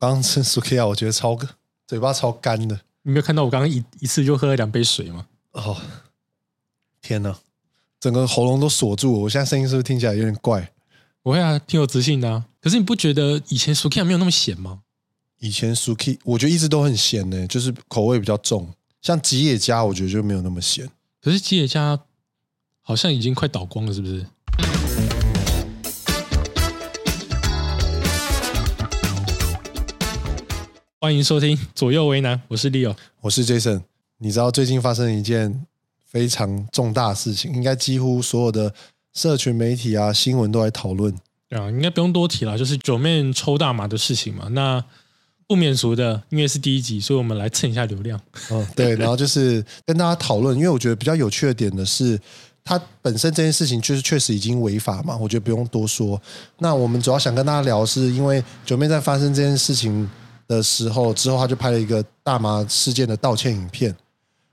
刚刚吃 Sukiya，我觉得超嘴巴超干的。你没有看到我刚刚一一次就喝了两杯水吗？哦，天哪，整个喉咙都锁住，我现在声音是不是听起来有点怪？不会啊，挺有自信的啊。可是你不觉得以前 Sukiya 没有那么咸吗？以前 Suki 我觉得一直都很咸呢，就是口味比较重。像吉野家，我觉得就没有那么咸。可是吉野家好像已经快倒光了，是不是？欢迎收听左右为难，我是 Leo，我是 Jason。你知道最近发生一件非常重大的事情，应该几乎所有的社群媒体啊、新闻都在讨论。对啊，应该不用多提了，就是九妹抽大麻的事情嘛。那不免俗的，因为是第一集，所以我们来蹭一下流量。嗯，对。然后就是跟大家讨论，因为我觉得比较有趣的点的是，它本身这件事情就是确实已经违法嘛，我觉得不用多说。那我们主要想跟大家聊，是因为九妹在发生这件事情。的时候，之后他就拍了一个大麻事件的道歉影片。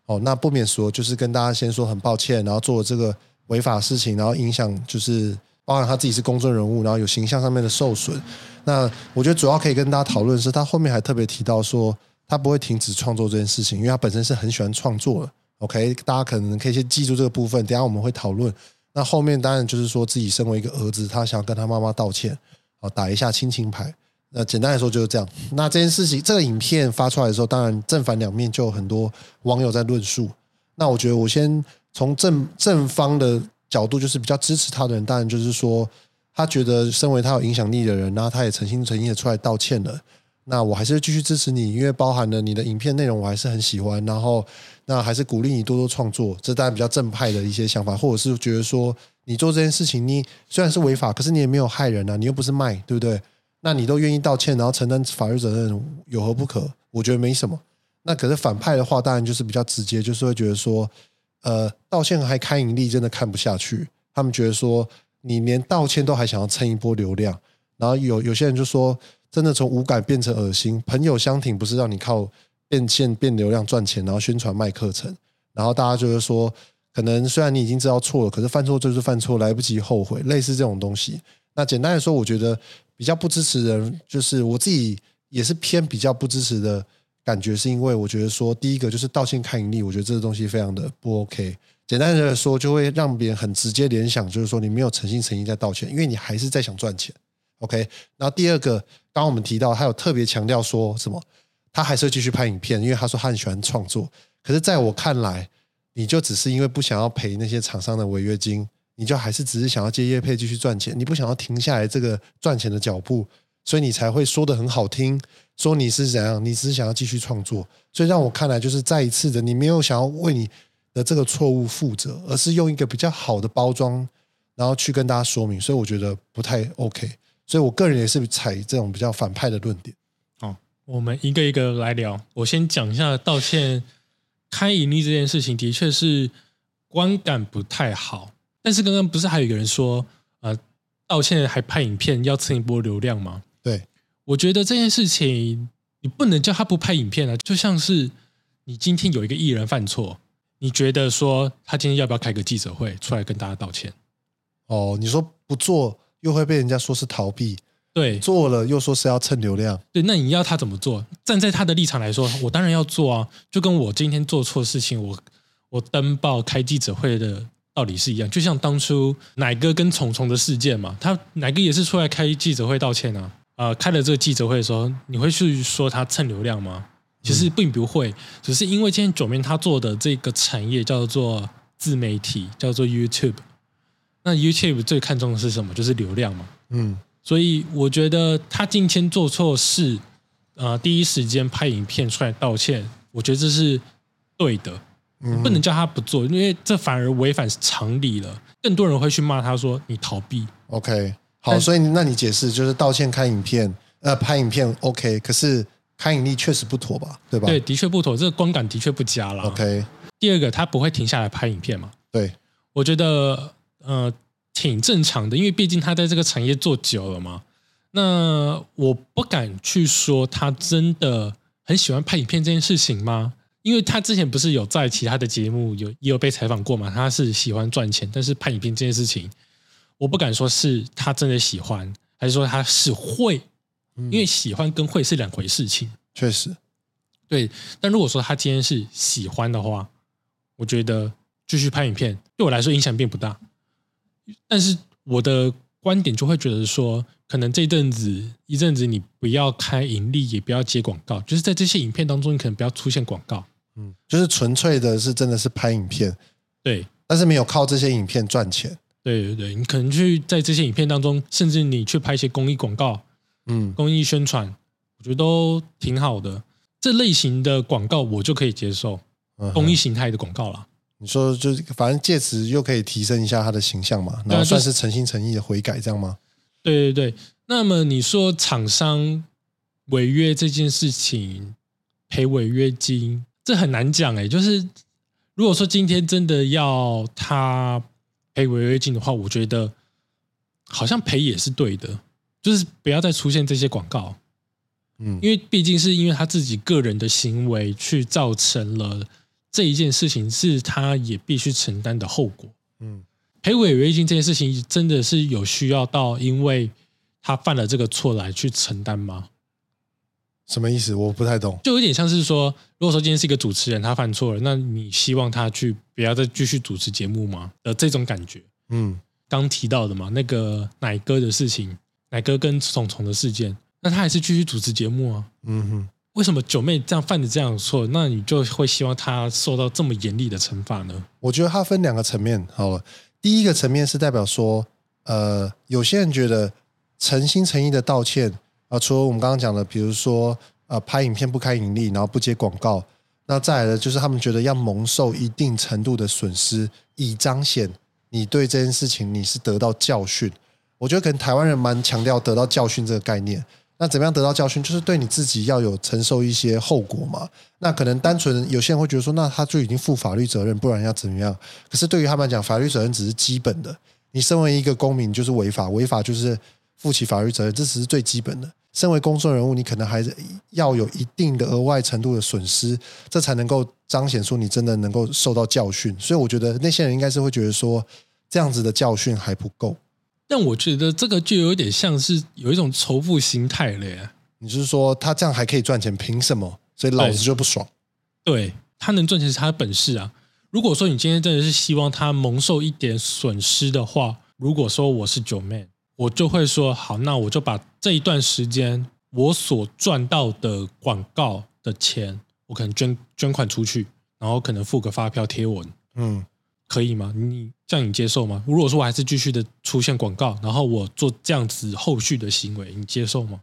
哦，那不免说，就是跟大家先说很抱歉，然后做了这个违法事情，然后影响就是包含他自己是公众人物，然后有形象上面的受损。那我觉得主要可以跟大家讨论是，他后面还特别提到说，他不会停止创作这件事情，因为他本身是很喜欢创作的。OK，大家可能可以先记住这个部分，等下我们会讨论。那后面当然就是说自己身为一个儿子，他想跟他妈妈道歉，哦，打一下亲情牌。那简单来说就是这样。那这件事情，这个影片发出来的时候，当然正反两面就有很多网友在论述。那我觉得我先从正正方的角度，就是比较支持他的人，当然就是说他觉得身为他有影响力的人，然后他也诚心诚意的出来道歉了。那我还是继续支持你，因为包含了你的影片内容，我还是很喜欢。然后那还是鼓励你多多创作，这当然比较正派的一些想法，或者是觉得说你做这件事情，你虽然是违法，可是你也没有害人啊，你又不是卖，对不对？那你都愿意道歉，然后承担法律责任，有何不可？我觉得没什么。那可是反派的话，当然就是比较直接，就是会觉得说，呃，道歉还开盈利，真的看不下去。他们觉得说，你连道歉都还想要蹭一波流量，然后有有些人就说，真的从无感变成恶心。朋友相挺不是让你靠变现变流量赚钱，然后宣传卖课程，然后大家就是说，可能虽然你已经知道错了，可是犯错就是犯错，来不及后悔，类似这种东西。那简单的说，我觉得。比较不支持人，就是我自己也是偏比较不支持的感觉，是因为我觉得说，第一个就是道歉看盈利，我觉得这个东西非常的不 OK。简单的说，就会让别人很直接联想，就是说你没有诚心诚意在道歉，因为你还是在想赚钱。OK。然后第二个，刚刚我们提到，他有特别强调说什么，他还是继续拍影片，因为他说他很喜欢创作。可是在我看来，你就只是因为不想要赔那些厂商的违约金。你就还是只是想要接业配继续赚钱，你不想要停下来这个赚钱的脚步，所以你才会说的很好听，说你是怎样，你只是想要继续创作。所以让我看来就是再一次的，你没有想要为你的这个错误负责，而是用一个比较好的包装，然后去跟大家说明。所以我觉得不太 OK。所以我个人也是采这种比较反派的论点。好，我们一个一个来聊。我先讲一下道歉开盈利这件事情，的确是观感不太好。但是刚刚不是还有一个人说，呃，道歉还拍影片要蹭一波流量吗？对，我觉得这件事情你不能叫他不拍影片啊，就像是你今天有一个艺人犯错，你觉得说他今天要不要开个记者会出来跟大家道歉？哦，你说不做又会被人家说是逃避，对，做了又说是要蹭流量，对，那你要他怎么做？站在他的立场来说，我当然要做啊，就跟我今天做错事情，我我登报开记者会的。道理是一样，就像当初奶哥跟虫虫的事件嘛，他奶哥也是出来开记者会道歉啊。呃，开了这个记者会的时候，你会去说他蹭流量吗？其实并不会，只是因为今天九面他做的这个产业叫做自媒体，叫做 YouTube。那 YouTube 最看重的是什么？就是流量嘛。嗯，所以我觉得他今天做错事，呃，第一时间拍影片出来道歉，我觉得这是对的。不能叫他不做，因为这反而违反常理了。更多人会去骂他说你逃避。OK，好，所以那你解释就是道歉、开影片、呃拍影片 OK，可是开影力确实不妥吧？对吧？对，的确不妥，这个观感的确不佳了。OK，第二个他不会停下来拍影片嘛？对，我觉得呃挺正常的，因为毕竟他在这个产业做久了嘛。那我不敢去说他真的很喜欢拍影片这件事情吗？因为他之前不是有在其他的节目有也有被采访过嘛？他是喜欢赚钱，但是拍影片这件事情，我不敢说是他真的喜欢，还是说他是会因为喜欢跟会是两回事情。确实，对，但如果说他今天是喜欢的话，我觉得继续拍影片对我来说影响并不大。但是我的观点就会觉得说，可能这一阵子一阵子你不要开盈利，也不要接广告，就是在这些影片当中，你可能不要出现广告。嗯，就是纯粹的是真的是拍影片，对，但是没有靠这些影片赚钱。对对对，你可能去在这些影片当中，甚至你去拍一些公益广告、嗯，公益宣传，我觉得都挺好的。这类型的广告我就可以接受，嗯公益形态的广告啦。你说就是反正借此又可以提升一下他的形象嘛，然后算是诚心诚意的悔改这样吗？对对对，那么你说厂商违约这件事情赔违约金，这很难讲哎。就是如果说今天真的要他赔违约金的话，我觉得好像赔也是对的，就是不要再出现这些广告，嗯，因为毕竟是因为他自己个人的行为去造成了这一件事情，是他也必须承担的后果。嗯赔违约金这件事情真的是有需要到因为他犯了这个错来去承担吗？什么意思？我不太懂。就有点像是说，如果说今天是一个主持人，他犯错了，那你希望他去不要再继续主持节目吗？的这种感觉。嗯刚提到的嘛，那个奶哥的事情，奶哥跟虫虫的事件，那他还是继续主持节目啊？嗯哼，为什么九妹这样犯的这样的错，那你就会希望他受到这么严厉的惩罚呢？我觉得它分两个层面。好了，第一个层面是代表说，呃，有些人觉得诚心诚意的道歉啊、除了我们刚刚讲的，比如说呃拍影片不开盈利，然后不接广告，那再来的就是他们觉得要蒙受一定程度的损失，以彰显你对这件事情你是得到教训。我觉得可能台湾人蛮强调得到教训这个概念。那怎么样得到教训？就是对你自己要有承受一些后果嘛。那可能单纯有些人会觉得说，那他就已经负法律责任，不然要怎么样？可是对于他们来讲，法律责任只是基本的。你身为一个公民，就是违法，违法就是负起法律责任，这只是最基本的。身为公众人物，你可能还是要有一定的额外程度的损失，这才能够彰显出你真的能够受到教训。所以我觉得那些人应该是会觉得说，这样子的教训还不够。但我觉得这个就有点像是有一种仇富心态了耶。你是说他这样还可以赚钱，凭什么？所以老子就不爽。对他能赚钱是他的本事啊。如果说你今天真的是希望他蒙受一点损失的话，如果说我是九妹，我就会说好，那我就把这一段时间我所赚到的广告的钱，我可能捐捐款出去，然后可能付个发票贴文，嗯，可以吗？你这样你接受吗？如果说我还是继续的出现广告，然后我做这样子后续的行为，你接受吗？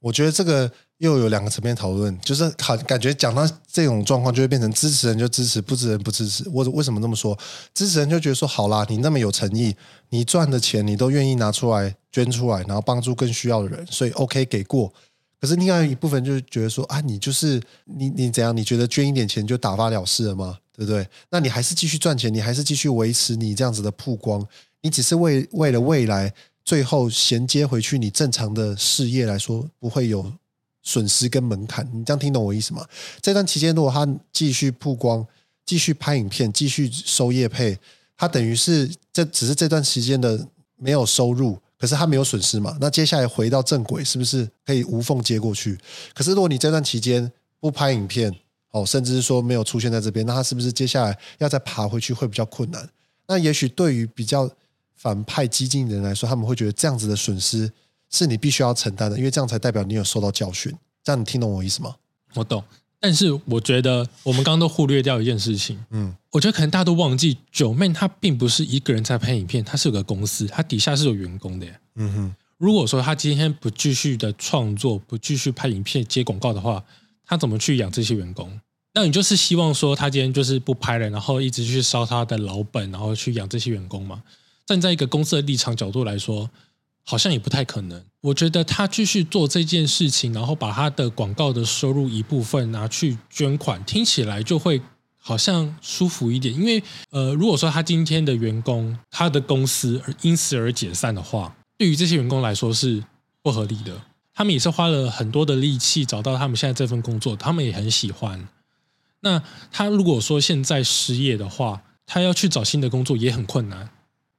我觉得这个又有两个层面讨论，就是好感觉讲到这种状况，就会变成支持人就支持，不支持人不支持。我为什么这么说？支持人就觉得说，好啦，你那么有诚意，你赚的钱你都愿意拿出来捐出来，然后帮助更需要的人，所以 OK 给过。可是另外一部分就是觉得说啊，你就是你你怎样？你觉得捐一点钱就打发了事了吗？对不对？那你还是继续赚钱，你还是继续维持你这样子的曝光，你只是为为了未来最后衔接回去你正常的事业来说，不会有损失跟门槛。你这样听懂我意思吗？这段期间，如果他继续曝光、继续拍影片、继续收业配，他等于是这只是这段时间的没有收入，可是他没有损失嘛？那接下来回到正轨，是不是可以无缝接过去？可是如果你这段期间不拍影片，哦，甚至是说没有出现在这边，那他是不是接下来要再爬回去会比较困难？那也许对于比较反派激进的人来说，他们会觉得这样子的损失是你必须要承担的，因为这样才代表你有受到教训。这样你听懂我意思吗？我懂，但是我觉得我们刚刚都忽略掉一件事情，嗯我觉得可能大家都忘记，九妹她并不是一个人在拍影片，她是有个公司，她底下是有员工的耶。嗯哼，如果说她今天不继续的创作，不继续拍影片接广告的话，她怎么去养这些员工？那你就是希望说她今天就是不拍了，然后一直去烧她的老本，然后去养这些员工嘛？站在一个公司的立场角度来说，好像也不太可能。我觉得他继续做这件事情，然后把他的广告的收入一部分拿去捐款，听起来就会好像舒服一点。因为呃，如果说他今天的员工他的公司因此而解散的话，对于这些员工来说是不合理的。他们也是花了很多的力气找到他们现在这份工作，他们也很喜欢。那他如果说现在失业的话，他要去找新的工作也很困难。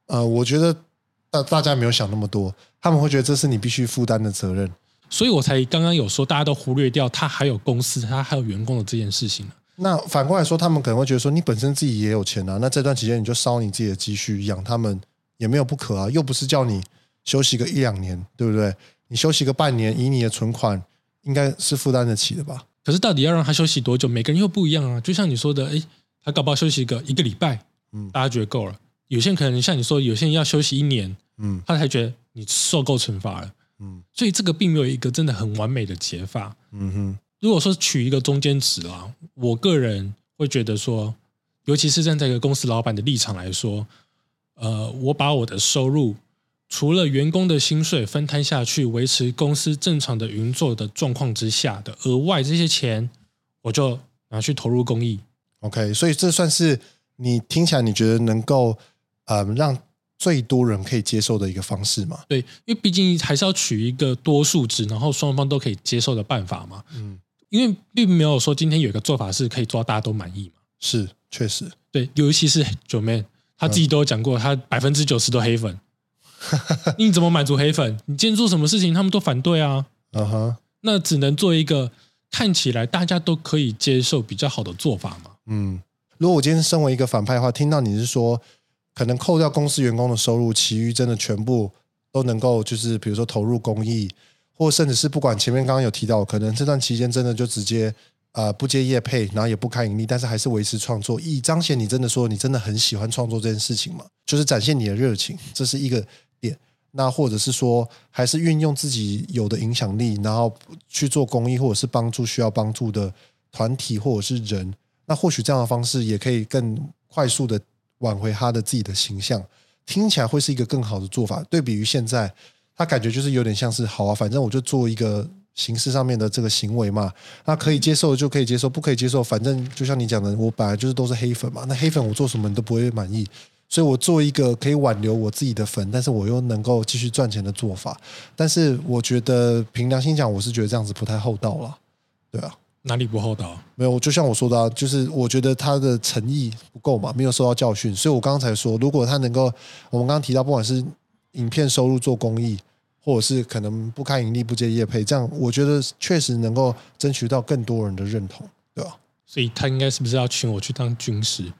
呃，我觉得大大家没有想那么多，他们会觉得这是你必须负担的责任。所以我才刚刚有说，大家都忽略掉他还有公司，他还有员工的这件事情那反过来说，他们可能会觉得说，你本身自己也有钱啊，那这段期间你就烧你自己的积蓄养他们也没有不可啊，又不是叫你休息个一两年，对不对？你休息个半年，以你的存款，应该是负担得起的吧？可是到底要让他休息多久？每个人又不一样啊。就像你说的，哎，他搞不好休息个一个礼拜，嗯，大家觉得够了。有些人可能像你说，有些人要休息一年，嗯，他才觉得你受够惩罚了，嗯。所以这个并没有一个真的很完美的解法，嗯哼。如果说取一个中间值啊，我个人会觉得说，尤其是站在一个公司老板的立场来说，呃，我把我的收入除了员工的薪水分摊下去，维持公司正常的运作的状况之下的额外这些钱，我就拿去投入公益。OK，所以这算是你听起来你觉得能够呃让最多人可以接受的一个方式嘛？对，因为毕竟还是要取一个多数值，然后双方都可以接受的办法嘛。嗯。因为并没有说今天有一个做法是可以做到大家都满意嘛？是，确实，对，尤其是九妹，他自己都有讲过，他百分之九十都黑粉。你怎么满足黑粉？你今天做什么事情，他们都反对啊。嗯哼，那只能做一个看起来大家都可以接受比较好的做法嘛。嗯，如果我今天身为一个反派的话，听到你是说可能扣掉公司员工的收入，其余真的全部都能够就是比如说投入公益。或甚至是不管前面刚刚有提到，可能这段期间真的就直接呃不接业配，然后也不开盈利，但是还是维持创作，以彰显你真的说你真的很喜欢创作这件事情嘛，就是展现你的热情，这是一个点。那或者是说，还是运用自己有的影响力，然后去做公益，或者是帮助需要帮助的团体或者是人，那或许这样的方式也可以更快速的挽回他的自己的形象，听起来会是一个更好的做法，对比于现在。他感觉就是有点像是好啊，反正我就做一个形式上面的这个行为嘛，那可以接受就可以接受，不可以接受，反正就像你讲的，我本来就是都是黑粉嘛，那黑粉我做什么你都不会满意，所以我做一个可以挽留我自己的粉，但是我又能够继续赚钱的做法。但是我觉得凭良心讲，我是觉得这样子不太厚道了，对啊，哪里不厚道？没有，就像我说的，啊就是我觉得他的诚意不够嘛，没有受到教训，所以我刚才说，如果他能够，我们刚刚提到，不管是影片收入做公益。或者是可能不开盈利不接业配，这样我觉得确实能够争取到更多人的认同，对吧？所以他应该是不是要请我去当军师？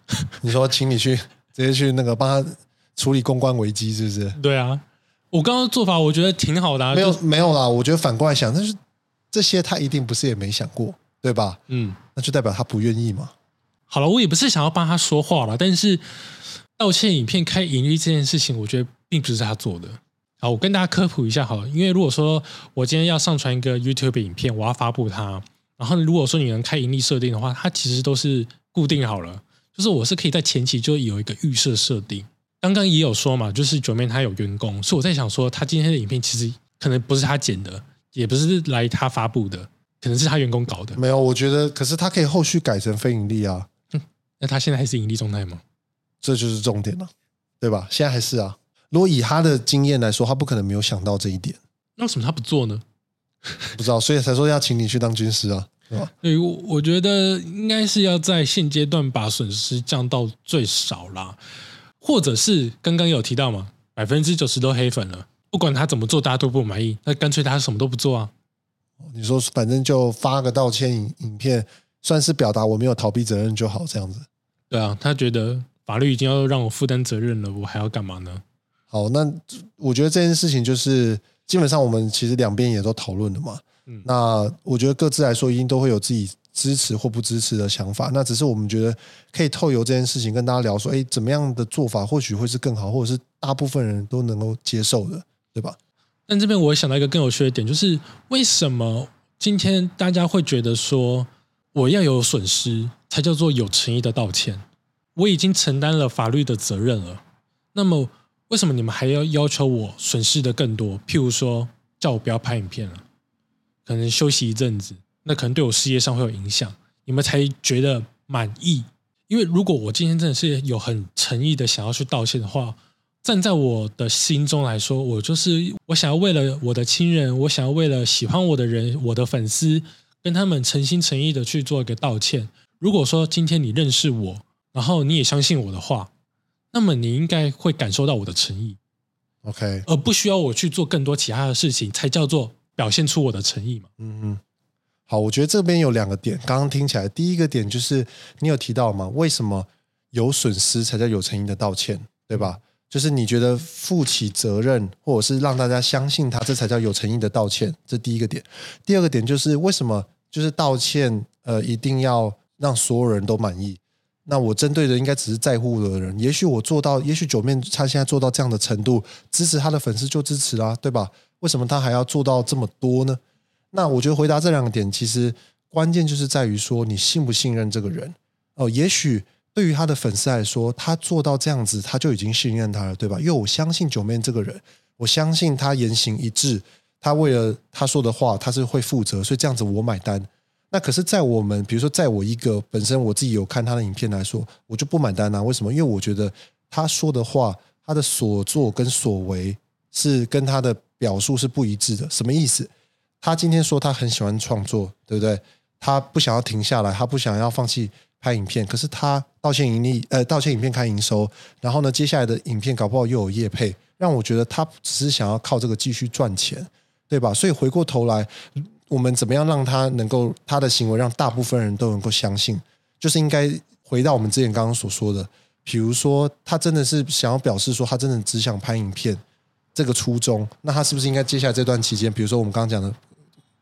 你说请你去直接去那个帮他处理公关危机，是不是？对啊，我刚刚做法我觉得挺好的。啊没有没有啦，我觉得反过来想，但是这些他一定不是也没想过，对吧？嗯，那就代表他不愿意嘛。好了，我也不是想要帮他说话了，但是道歉影片开盈利这件事情，我觉得并不是他做的。好，我跟大家科普一下好了，因为如果说我今天要上传一个 YouTube 影片，我要发布它，然后如果说你能开盈利设定的话，它其实都是固定好了，就是我是可以在前期就有一个预设设定。刚刚也有说嘛，就是九妹她有员工，所以我在想说，他今天的影片其实可能不是他剪的，也不是来他发布的，可能是他员工搞的。没有，我觉得，可是他可以后续改成非盈利啊。那他现在还是盈利状态吗？这就是重点了，对吧？现在还是啊。如果以他的经验来说，他不可能没有想到这一点。那为什么他不做呢？不知道，所以才说要请你去当军师啊，对吧？对，我我觉得应该是要在现阶段把损失降到最少啦，或者是刚刚有提到嘛，百分之九十都黑粉了，不管他怎么做，大家都不满意，那干脆他什么都不做啊。你说，反正就发个道歉影影片，算是表达我没有逃避责任就好，这样子。对啊，他觉得法律已经要让我负担责任了，我还要干嘛呢？好，那我觉得这件事情就是基本上我们其实两边也都讨论了嘛。嗯，那我觉得各自来说一定都会有自己支持或不支持的想法。那只是我们觉得可以透由这件事情跟大家聊说，哎，怎么样的做法或许会是更好，或者是大部分人都能够接受的，对吧？但这边我想到一个更有趣的点，就是为什么今天大家会觉得说我要有损失才叫做有诚意的道歉？我已经承担了法律的责任了，那么。为什么你们还要要求我损失的更多？譬如说，叫我不要拍影片了，可能休息一阵子，那可能对我事业上会有影响，你们才觉得满意。因为如果我今天真的是有很诚意的想要去道歉的话，站在我的心中来说，我就是我想要为了我的亲人，我想要为了喜欢我的人，我的粉丝，跟他们诚心诚意的去做一个道歉。如果说今天你认识我，然后你也相信我的话。那么你应该会感受到我的诚意，OK，而不需要我去做更多其他的事情，才叫做表现出我的诚意嘛。嗯嗯，好，我觉得这边有两个点，刚刚听起来，第一个点就是你有提到嘛，为什么有损失才叫有诚意的道歉，对吧？就是你觉得负起责任，或者是让大家相信他，这才叫有诚意的道歉，这第一个点。第二个点就是为什么就是道歉，呃，一定要让所有人都满意？那我针对的应该只是在乎的人。也许我做到，也许九面他现在做到这样的程度，支持他的粉丝就支持啦，对吧？为什么他还要做到这么多呢？那我觉得回答这两个点，其实关键就是在于说你信不信任这个人哦。也许。对于他的粉丝来说，他做到这样子，他就已经信任他了，对吧？因为我相信九妹这个人，我相信他言行一致，他为了他说的话，他是会负责，所以这样子我买单。那可是，在我们比如说，在我一个本身我自己有看他的影片来说，我就不买单啊。为什么？因为我觉得他说的话，他的所作跟所为是跟他的表述是不一致的。什么意思？他今天说他很喜欢创作，对不对？他不想要停下来，他不想要放弃。拍影片，可是他道歉盈利，呃，道歉影片开营收，然后呢，接下来的影片搞不好又有业配，让我觉得他只是想要靠这个继续赚钱，对吧？所以回过头来，我们怎么样让他能够他的行为让大部分人都能够相信，就是应该回到我们之前刚刚所说的，比如说他真的是想要表示说他真的只想拍影片这个初衷，那他是不是应该接下来这段期间，比如说我们刚刚讲的，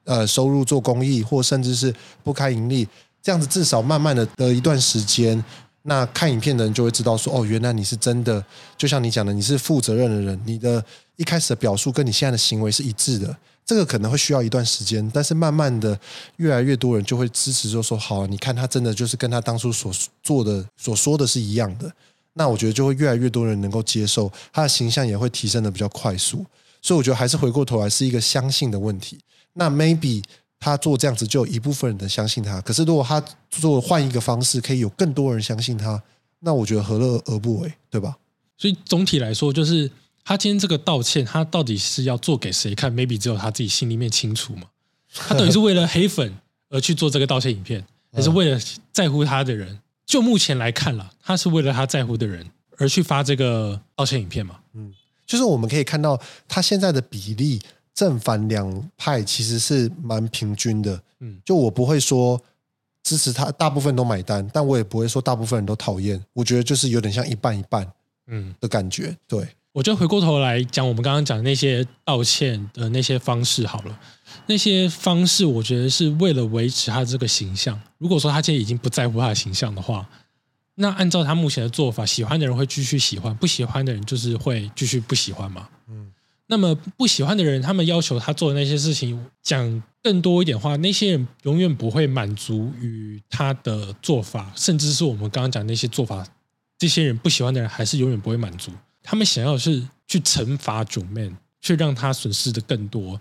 呃，收入做公益，或甚至是不开盈利？这样子至少慢慢的的一段时间，那看影片的人就会知道说，哦，原来你是真的，就像你讲的，你是负责任的人，你的一开始的表述跟你现在的行为是一致的。这个可能会需要一段时间，但是慢慢的，越来越多人就会支持，就说好，你看他真的就是跟他当初所做的、所说的是一样的。那我觉得就会越来越多人能够接受，他的形象也会提升的比较快速。所以我觉得还是回过头来是一个相信的问题。那 maybe。他做这样子，就有一部分人相信他。可是，如果他做换一个方式，可以有更多人相信他，那我觉得何乐而不为，对吧？所以总体来说，就是他今天这个道歉，他到底是要做给谁看？maybe 只有他自己心里面清楚嘛。他到底是为了黑粉而去做这个道歉影片，还是为了在乎他的人？就目前来看了，他是为了他在乎的人而去发这个道歉影片嘛？嗯，就是我们可以看到他现在的比例。正反两派其实是蛮平均的，嗯，就我不会说支持他，大部分都买单，但我也不会说大部分人都讨厌。我觉得就是有点像一半一半，嗯的感觉。对，我觉得回过头来讲，我们刚刚讲那些道歉的那些方式好了，那些方式我觉得是为了维持他这个形象。如果说他现在已经不在乎他的形象的话，那按照他目前的做法，喜欢的人会继续喜欢，不喜欢的人就是会继续不喜欢嘛。嗯。那么不喜欢的人，他们要求他做的那些事情，讲更多一点话，那些人永远不会满足于他的做法，甚至是我们刚刚讲那些做法，这些人不喜欢的人，还是永远不会满足。他们想要的是去惩罚九 man，去让他损失的更多，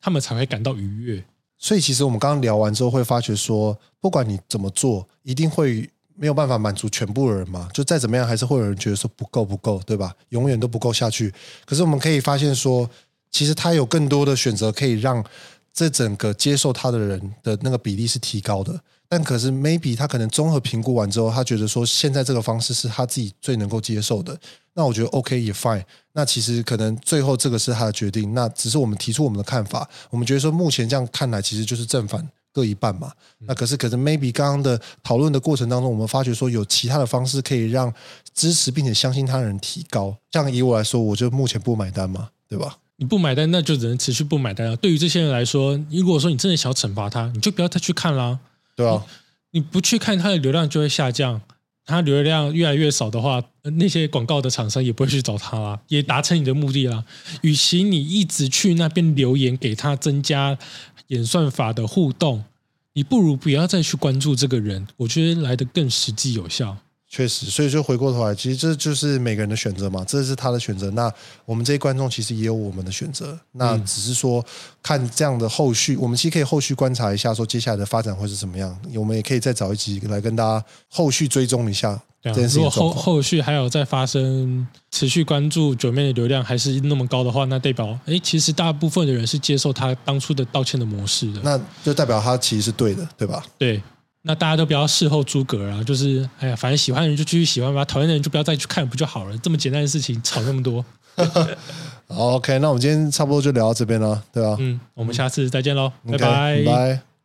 他们才会感到愉悦。所以，其实我们刚刚聊完之后，会发觉说，不管你怎么做，一定会。没有办法满足全部的人嘛？就再怎么样，还是会有人觉得说不够不够，对吧？永远都不够下去。可是我们可以发现说，其实他有更多的选择，可以让这整个接受他的人的那个比例是提高的。但可是 maybe 他可能综合评估完之后，他觉得说现在这个方式是他自己最能够接受的。那我觉得 OK 也 fine。那其实可能最后这个是他的决定。那只是我们提出我们的看法。我们觉得说目前这样看来，其实就是正反。各一半嘛，那可是可是 maybe 刚刚的讨论的过程当中，我们发觉说有其他的方式可以让支持并且相信他人提高。像以我来说，我就目前不买单嘛，对吧？你不买单，那就只能持续不买单了。对于这些人来说，如果说你真的想要惩罚他，你就不要再去看啦。对啊，你不去看，他的流量就会下降。他流量越来越少的话，那些广告的厂商也不会去找他啦，也达成你的目的啦。与其你一直去那边留言给他增加。演算法的互动，你不如不要再去关注这个人，我觉得来的更实际有效。确实，所以就回过头来，其实这就是每个人的选择嘛，这是他的选择。那我们这些观众其实也有我们的选择，那只是说看这样的后续，我们其实可以后续观察一下，说接下来的发展会是怎么样。我们也可以再找一集来跟大家后续追踪一下。如果后后续还有再发生，持续关注九妹的流量还是那么高的话，那代表哎，其实大部分的人是接受他当初的道歉的模式的。那就代表他其实是对的，对吧？对。那大家都不要事后诸葛啊，就是哎呀，反正喜欢的人就继续喜欢吧，讨厌的人就不要再去看，不就好了？这么简单的事情，吵那么多。好，OK，那我们今天差不多就聊到这边了，对吧？嗯，我们下次再见喽，拜。拜。